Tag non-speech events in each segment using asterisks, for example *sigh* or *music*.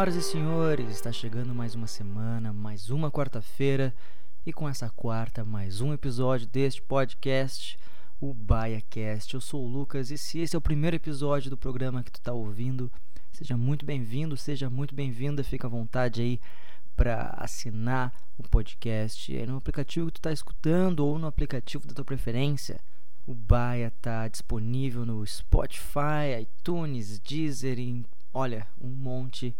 Senhoras e senhores, está chegando mais uma semana, mais uma quarta-feira e com essa quarta, mais um episódio deste podcast, o BaiaCast. Eu sou o Lucas e se esse é o primeiro episódio do programa que tu está ouvindo, seja muito bem-vindo, seja muito bem-vinda, fica à vontade aí para assinar o podcast no aplicativo que tu está escutando ou no aplicativo da tua preferência. O Baia está disponível no Spotify, iTunes, Deezer, em, olha, um monte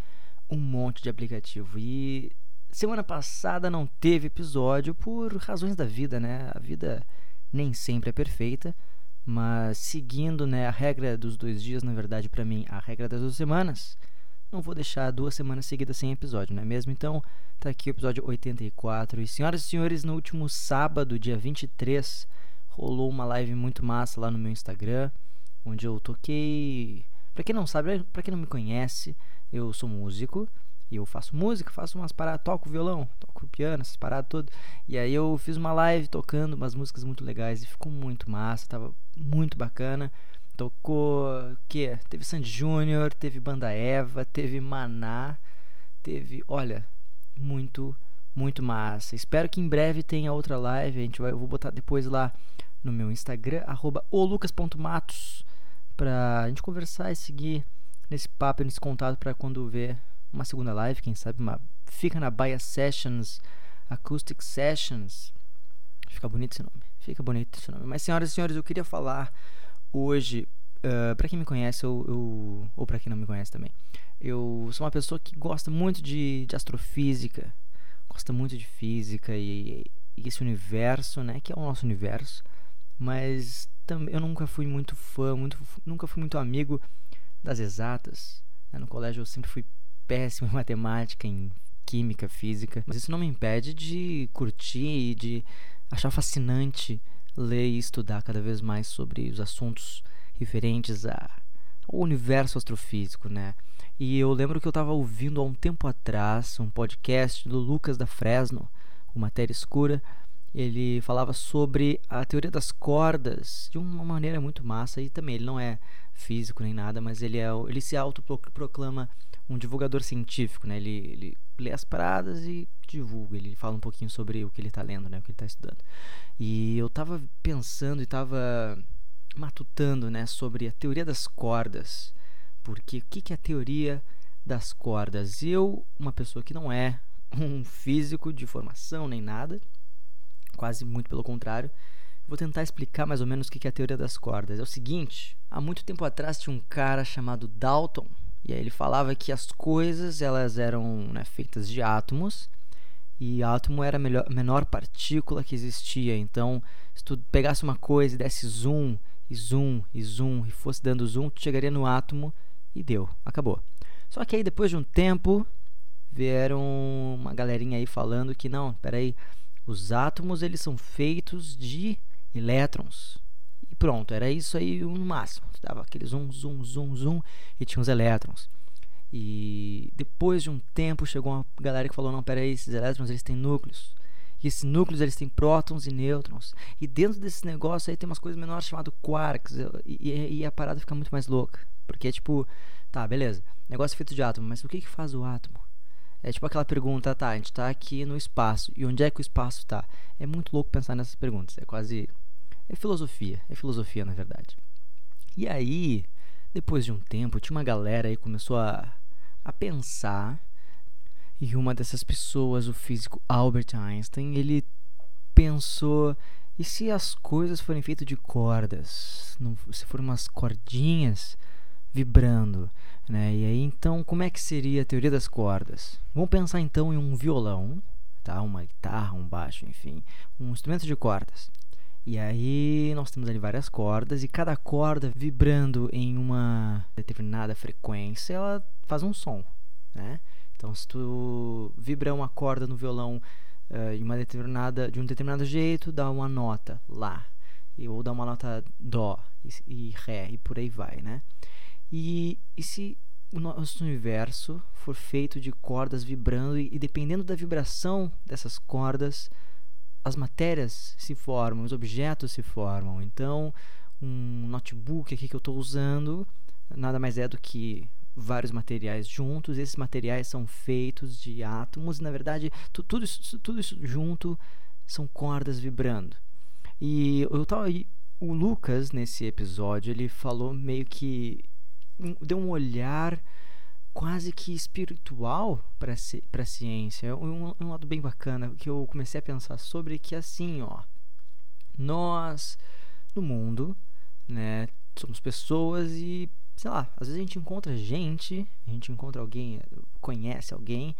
um monte de aplicativo. E semana passada não teve episódio por razões da vida, né? A vida nem sempre é perfeita, mas seguindo, né, a regra dos dois dias, na verdade, para mim, a regra das duas semanas, não vou deixar duas semanas seguidas sem episódio, não é mesmo? Então, tá aqui o episódio 84. E senhoras e senhores, no último sábado, dia 23, rolou uma live muito massa lá no meu Instagram, onde eu toquei. Pra quem não sabe, pra quem não me conhece, eu sou músico e eu faço música, faço umas paradas, toco violão, toco piano, essas paradas todas. E aí eu fiz uma live tocando umas músicas muito legais e ficou muito massa, tava muito bacana. Tocou o quê? Teve Sandy Júnior, teve Banda Eva, teve Maná, teve, olha, muito muito massa. Espero que em breve tenha outra live, a gente vai, eu vou botar depois lá no meu Instagram @olucas.matos pra gente conversar e seguir nesse papo, nesse contato para quando ver uma segunda live, quem sabe uma fica na Baia Sessions, Acoustic Sessions. Fica bonito esse nome. Fica bonito esse nome. Mas senhoras e senhores, eu queria falar hoje, uh, para quem me conhece eu, eu ou para quem não me conhece também. Eu sou uma pessoa que gosta muito de, de astrofísica, gosta muito de física e, e, esse universo, né, que é o nosso universo. Mas eu nunca fui muito fã, muito, nunca fui muito amigo das exatas. Né? No colégio eu sempre fui péssimo *laughs* em matemática, em química, física. Mas isso não me impede de curtir e de achar fascinante ler e estudar cada vez mais sobre os assuntos referentes ao universo astrofísico, né? E eu lembro que eu estava ouvindo há um tempo atrás um podcast do Lucas da Fresno, o Matéria Escura, ele falava sobre a teoria das cordas de uma maneira muito massa e também ele não é físico nem nada, mas ele é ele se autoproclama um divulgador científico, né? Ele, ele lê as paradas e divulga, ele fala um pouquinho sobre o que ele está lendo, né, o que ele está estudando. E eu estava pensando e estava matutando, né, sobre a teoria das cordas. Porque o que, que é a teoria das cordas? Eu, uma pessoa que não é um físico de formação nem nada, quase muito pelo contrário. Vou tentar explicar mais ou menos o que é a teoria das cordas. É o seguinte: há muito tempo atrás tinha um cara chamado Dalton, e aí ele falava que as coisas elas eram né, feitas de átomos, e átomo era a melhor, menor partícula que existia. Então, se tu pegasse uma coisa e desse zoom, e zoom, e zoom, e fosse dando zoom, tu chegaria no átomo e deu, acabou. Só que aí depois de um tempo, vieram uma galerinha aí falando que não, peraí, os átomos eles são feitos de elétrons. E pronto, era isso aí no máximo. Dava aquele zoom, zoom, zoom, zoom e tinha os elétrons. E depois de um tempo chegou uma galera que falou: não, peraí, esses elétrons eles têm núcleos. E esses núcleos eles têm prótons e nêutrons. E dentro desse negócio aí tem umas coisas menores chamadas quarks. E, e, e, a parada fica muito mais louca. Porque, tipo, tá, beleza. Negócio feito de átomo, mas o que, que faz o átomo? É tipo aquela pergunta, tá, a gente tá aqui no espaço, e onde é que o espaço tá? É muito louco pensar nessas perguntas, é quase... é filosofia, é filosofia na verdade. E aí, depois de um tempo, tinha uma galera aí que começou a, a pensar, e uma dessas pessoas, o físico Albert Einstein, ele pensou, e se as coisas forem feitas de cordas, não, se forem umas cordinhas vibrando, né? E aí então como é que seria a teoria das cordas? Vamos pensar então em um violão, tá? Uma guitarra, um baixo, enfim, um instrumento de cordas. E aí nós temos ali várias cordas e cada corda vibrando em uma determinada frequência, ela faz um som, né? Então se tu vibra uma corda no violão uh, em uma determinada de um determinado jeito, dá uma nota lá, e, ou dá uma nota dó e, e ré e por aí vai, né? E, e se o nosso universo for feito de cordas vibrando e, e dependendo da vibração dessas cordas, as matérias se formam, os objetos se formam. Então, um notebook aqui que eu estou usando nada mais é do que vários materiais juntos, esses materiais são feitos de átomos, e na verdade, tu, tudo, isso, tudo isso junto são cordas vibrando. E eu tava, o Lucas, nesse episódio, ele falou meio que. deu um olhar quase que espiritual para a ciência. É um, um lado bem bacana que eu comecei a pensar sobre que assim, ó, nós no mundo, né, somos pessoas e sei lá, às vezes a gente encontra gente, a gente encontra alguém, conhece alguém,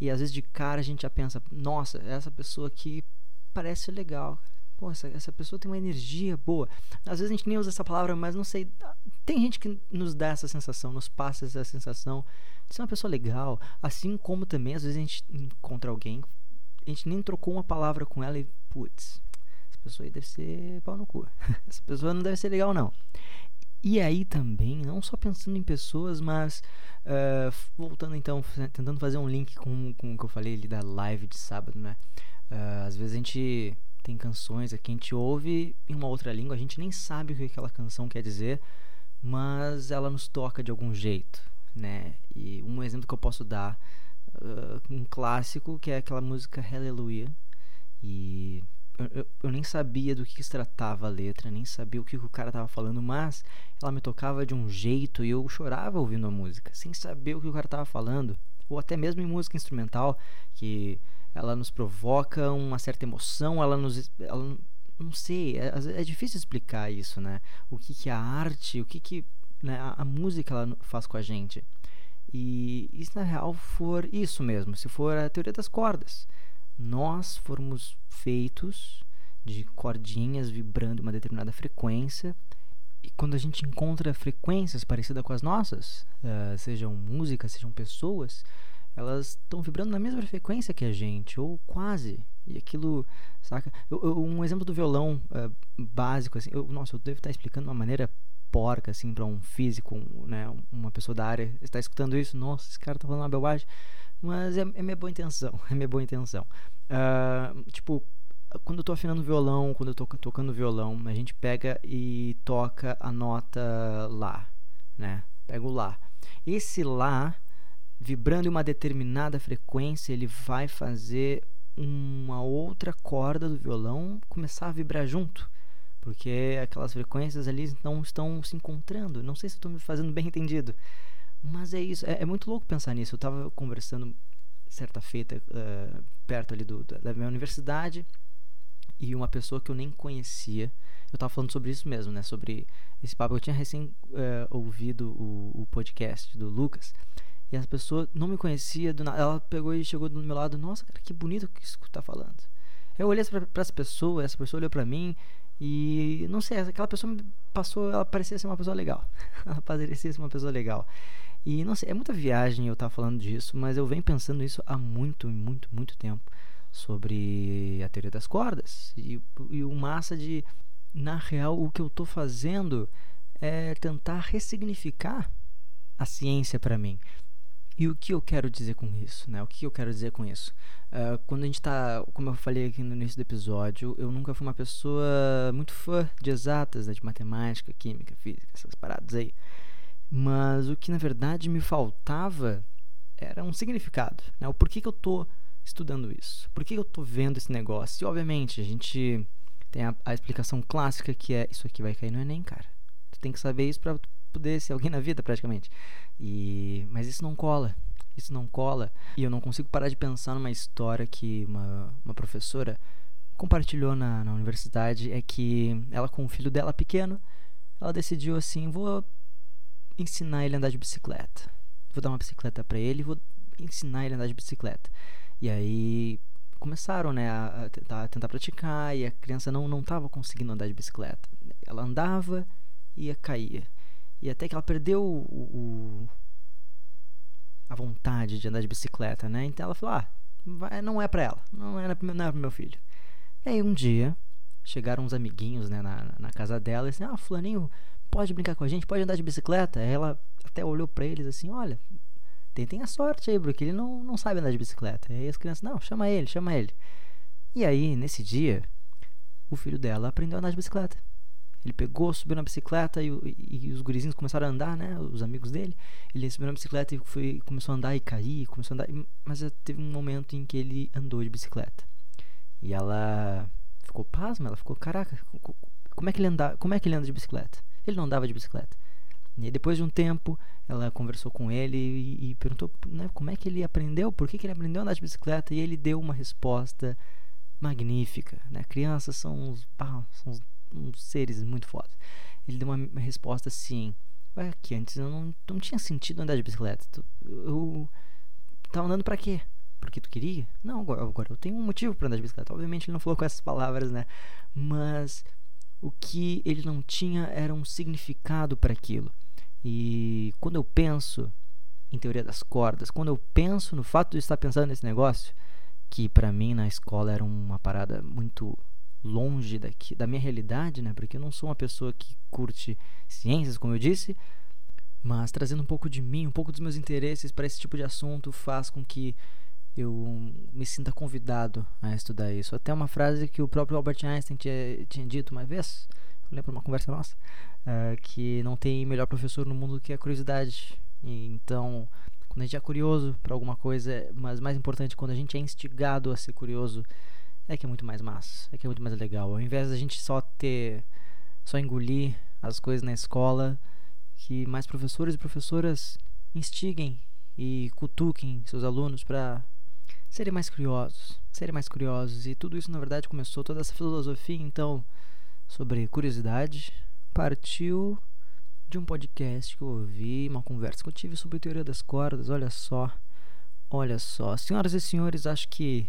e às vezes de cara a gente já pensa, nossa, essa pessoa aqui parece legal. Pô, essa, essa pessoa tem uma energia boa. Às vezes a gente nem usa essa palavra, mas não sei. Tem gente que nos dá essa sensação, nos passa essa sensação de ser uma pessoa legal. Assim como também, às vezes a gente encontra alguém, a gente nem trocou uma palavra com ela e, putz, essa pessoa aí deve ser pau no cu. *laughs* essa pessoa não deve ser legal, não. E aí também, não só pensando em pessoas, mas uh, voltando então, tentando fazer um link com, com o que eu falei ali da live de sábado, né? Uh, às vezes a gente tem canções que a gente ouve em uma outra língua, a gente nem sabe o que aquela canção quer dizer, mas ela nos toca de algum jeito, né? E um exemplo que eu posso dar, uh, um clássico, que é aquela música Hallelujah. E eu, eu, nem sabia do que, se tratava a letra, nem sabia o que o cara tava falando, mas ela me tocava de um jeito e eu chorava ouvindo a música, sem saber o que o cara tava falando. Ou até mesmo em música instrumental, que ela nos provoca uma certa emoção, ela nos. Ela, não sei, é, é difícil explicar isso, né? O que, que a arte, o que, que né, a, a música ela faz com a gente. E, e se na real for isso mesmo, se for a teoria das cordas, nós formos feitos de cordinhas vibrando uma determinada frequência. E quando a gente encontra frequências parecidas com as nossas, uh, sejam músicas, sejam pessoas, elas estão vibrando na mesma frequência que a gente, ou quase. E aquilo, saca? Eu, eu, um exemplo do violão uh, básico, assim, eu, nossa, eu devo estar explicando de uma maneira porca, assim, para um físico, né, uma pessoa da área está escutando isso, nossa, esse cara tá falando uma bobagem, mas é, é minha boa intenção, *laughs* é minha boa intenção. Uh, tipo, quando eu tô afinando violão, quando eu tô tocando violão, a gente pega e toca a nota Lá, né? Pega o Lá. Esse Lá, vibrando em uma determinada frequência, ele vai fazer uma outra corda do violão começar a vibrar junto. Porque aquelas frequências ali não estão se encontrando. Não sei se estou me fazendo bem entendido. Mas é isso. É, é muito louco pensar nisso. Eu estava conversando certa feita uh, perto ali do, da minha universidade e uma pessoa que eu nem conhecia. Eu tava falando sobre isso mesmo, né? Sobre esse papo. Eu tinha recém uh, ouvido o, o, podcast do Lucas. E essa pessoa não me conhecia do nada. Ela pegou e chegou do meu lado. Nossa, cara, que bonito que isso tá falando. Eu olhei para essa pessoa, essa pessoa olhou para mim e não sei, aquela pessoa me passou, ela parecia ser uma pessoa legal. *laughs* ela parecia ser uma pessoa legal. E não sei, é muita viagem eu estar falando disso, mas eu venho pensando isso há muito, muito, muito tempo sobre a teoria das cordas. E, e o massa de, na real, o que eu estou fazendo é tentar ressignificar a ciência para mim. E o que eu quero dizer com isso, né? O que eu quero dizer com isso? Uh, quando a gente está, como eu falei aqui no início do episódio, eu nunca fui uma pessoa muito fã de exatas, né? de matemática, química, física, essas paradas aí. Mas o que na verdade me faltava era um significado, né? O porquê que eu estou estudando isso? Por que eu estou vendo esse negócio? E obviamente a gente tem a, a, explicação clássica que é isso aqui vai cair no Enem, cara. Tu tem que saber isso para poder ser alguém na vida, praticamente. E mas isso não cola. Isso não cola. E eu não consigo parar de pensar numa história que uma, uma professora compartilhou na, na universidade. É que ela, com o filho dela pequeno, ela decidiu assim: vou ensinar ele a andar de bicicleta. Vou dar uma bicicleta para ele e vou ensinar ele a andar de bicicleta. E aí começaram né, a, tentar, a tentar praticar e a criança não não conseguindo andar de bicicleta. Ela andava e caía. E até que ela perdeu o, o, a vontade de andar de bicicleta, né? Então ela falou: ah, vai, não é para ela, não é, não é pro meu filho. E aí um dia chegaram uns amiguinhos né, na, na casa dela e assim: ah, Fulaninho, pode brincar com a gente, pode andar de bicicleta. Aí ela até olhou para eles assim: olha, tentem a sorte aí, porque ele não, não sabe andar de bicicleta. E aí as crianças: não, chama ele, chama ele. E aí, nesse dia, o filho dela aprendeu a andar de bicicleta. Ele pegou, subiu na bicicleta e, e, e, os gurizinhos começaram a andar, né? Os amigos dele. Ele subiu na bicicleta e foi, começou a andar e cair, começou a andar. Mas teve um momento em que ele andou de bicicleta. E ela ficou pasma, ela ficou, caraca, como é que ele anda, como é que ele anda de bicicleta? Ele não andava de bicicleta. E depois de um tempo, ela conversou com ele e, e perguntou né, como é que ele aprendeu, por que, que ele aprendeu a andar de bicicleta, e ele deu uma resposta magnífica. Né? Crianças são uns, ah, são uns, uns seres muito fodas. Ele deu uma resposta assim: Ué, que antes eu não, não tinha sentido andar de bicicleta. Eu tava andando para quê? Porque tu queria? Não, agora, agora eu tenho um motivo para andar de bicicleta. Obviamente ele não falou com essas palavras, né? Mas o que ele não tinha era um significado para aquilo. E quando eu penso em teoria das cordas, quando eu penso no fato de estar pensando nesse negócio, que para mim na escola era uma parada muito longe daqui, da minha realidade, né? Porque eu não sou uma pessoa que curte ciências, como eu disse, mas trazendo um pouco de mim, um pouco dos meus interesses para esse tipo de assunto faz com que eu me sinta convidado a estudar isso. Até uma frase que o próprio Albert Einstein tinha, tinha dito uma vez, eu lembro uma conversa nossa, uh, que não tem melhor professor no mundo que a curiosidade. E, então, quando a gente é curioso para alguma coisa, mas mais importante, quando a gente é instigado a ser curioso, é que é muito mais massa, é que é muito mais legal. Ao invés da gente só ter, só engolir as coisas na escola, que mais professores e professoras instiguem e cutuquem seus alunos para serem mais curiosos, serem mais curiosos. E tudo isso, na verdade, começou toda essa filosofia, então, sobre curiosidade, partiu de um podcast que eu ouvi, uma conversa que eu tive sobre teoria das cordas. Olha só, olha só, senhoras e senhores, acho que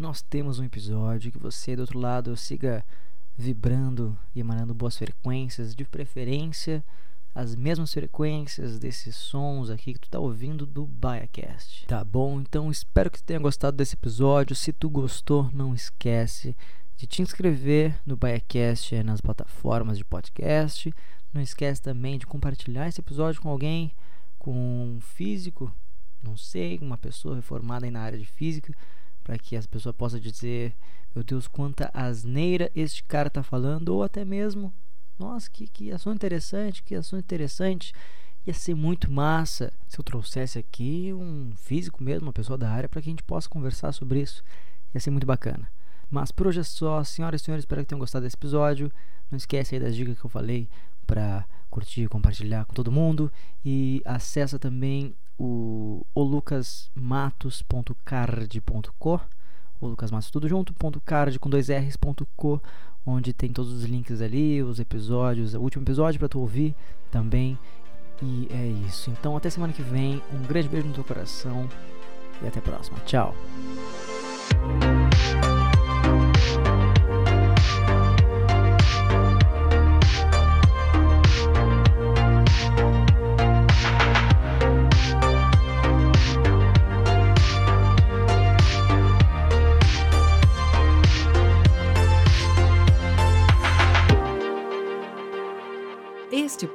nós temos um episódio que você do outro lado siga vibrando e emanando boas frequências, de preferência as mesmas frequências desses sons aqui que tu tá ouvindo do BaiaCast. Tá bom? Então espero que tenha gostado desse episódio. Se tu gostou, não esquece de te inscrever no BaiaCast nas plataformas de podcast. Não esquece também de compartilhar esse episódio com alguém, com um físico, não sei, uma pessoa reformada na área de física, para que as pessoas possam dizer, meu Deus, quanta asneira este cara tá falando, ou até mesmo, nossa, que, que assunto interessante, que assunto interessante. Ia ser muito massa se eu trouxesse aqui um físico mesmo, uma pessoa da área, para que a gente possa conversar sobre isso. Ia ser muito bacana. Mas por hoje é só, senhoras e senhores, espero que tenham gostado desse episódio. Não esquece aí das dicas que eu falei para curtir compartilhar com todo mundo. E acessa também o lucasmatos.card.co o Lucas Matos tudo junto, ponto card com dois R's, ponto co, onde tem todos os links ali, os episódios, o último episódio para tu ouvir também. E é isso. Então até semana que vem, um grande beijo no teu coração e até a próxima. Tchau.